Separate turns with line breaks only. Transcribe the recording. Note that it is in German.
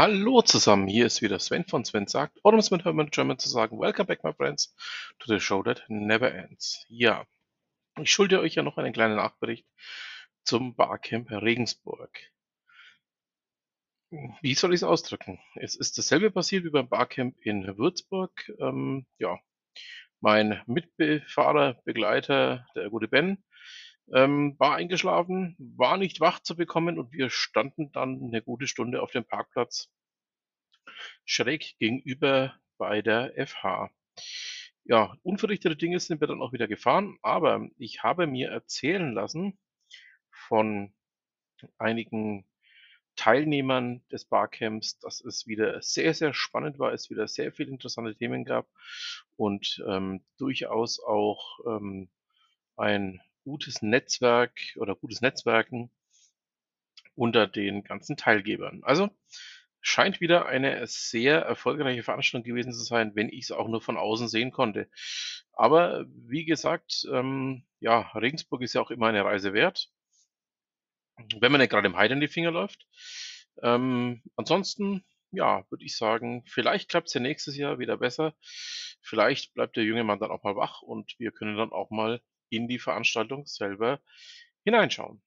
Hallo zusammen, hier ist wieder Sven von Sven sagt, oder um es mit Hermann German zu sagen, Welcome back my friends to the show that never ends. Ja, ich schulde euch ja noch einen kleinen Nachbericht zum Barcamp Regensburg. Wie soll ich es ausdrücken? Es ist dasselbe passiert wie beim Barcamp in Würzburg. Ähm, ja, mein Mitbefahrer, Begleiter, der gute Ben, ähm, war eingeschlafen, war nicht wach zu bekommen und wir standen dann eine gute Stunde auf dem Parkplatz schräg gegenüber bei der FH. Ja, unverrichtete Dinge sind wir dann auch wieder gefahren, aber ich habe mir erzählen lassen von einigen Teilnehmern des Barcamps, dass es wieder sehr, sehr spannend war, es wieder sehr viele interessante Themen gab und ähm, durchaus auch ähm, ein gutes Netzwerk oder gutes Netzwerken unter den ganzen Teilgebern. Also scheint wieder eine sehr erfolgreiche Veranstaltung gewesen zu sein, wenn ich es auch nur von außen sehen konnte. Aber wie gesagt, ähm, ja, Regensburg ist ja auch immer eine Reise wert wenn man nicht gerade im Heide in die Finger läuft. Ähm, ansonsten, ja, würde ich sagen, vielleicht klappt es ja nächstes Jahr wieder besser. Vielleicht bleibt der junge Mann dann auch mal wach und wir können dann auch mal in die Veranstaltung selber hineinschauen.